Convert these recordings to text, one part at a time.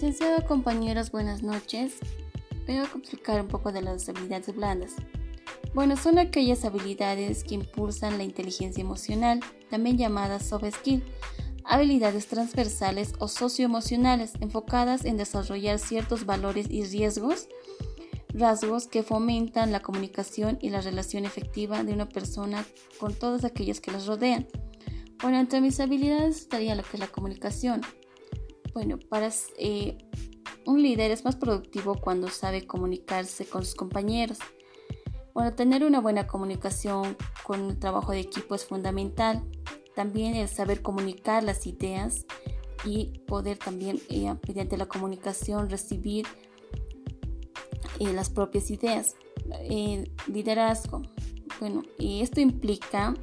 Licenciado compañeros, buenas noches. Voy a explicar un poco de las habilidades blandas. Bueno, son aquellas habilidades que impulsan la inteligencia emocional, también llamadas soft skill, habilidades transversales o socioemocionales enfocadas en desarrollar ciertos valores y riesgos, rasgos que fomentan la comunicación y la relación efectiva de una persona con todas aquellas que las rodean. Bueno, entre mis habilidades estaría lo que es la comunicación. Bueno, para eh, un líder es más productivo cuando sabe comunicarse con sus compañeros. Bueno, tener una buena comunicación con el trabajo de equipo es fundamental. También el saber comunicar las ideas y poder también, eh, mediante la comunicación, recibir eh, las propias ideas. liderazgo. Bueno, y esto implica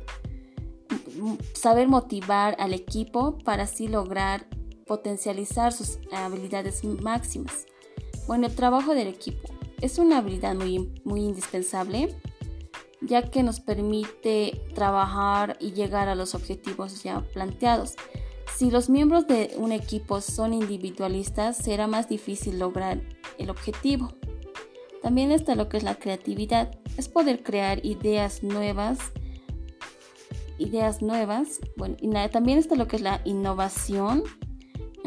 saber motivar al equipo para así lograr potencializar sus habilidades máximas. Bueno, el trabajo del equipo es una habilidad muy, muy indispensable ya que nos permite trabajar y llegar a los objetivos ya planteados. Si los miembros de un equipo son individualistas, será más difícil lograr el objetivo. También está lo que es la creatividad, es poder crear ideas nuevas ideas nuevas. Bueno, y también está lo que es la innovación,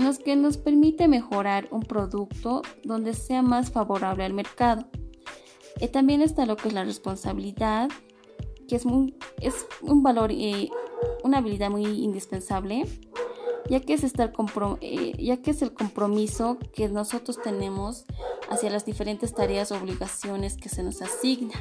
los que nos permite mejorar un producto donde sea más favorable al mercado. Y también está lo que es la responsabilidad, que es, es un valor, y una habilidad muy indispensable, ya que, es estar eh, ya que es el compromiso que nosotros tenemos hacia las diferentes tareas o obligaciones que se nos asignan.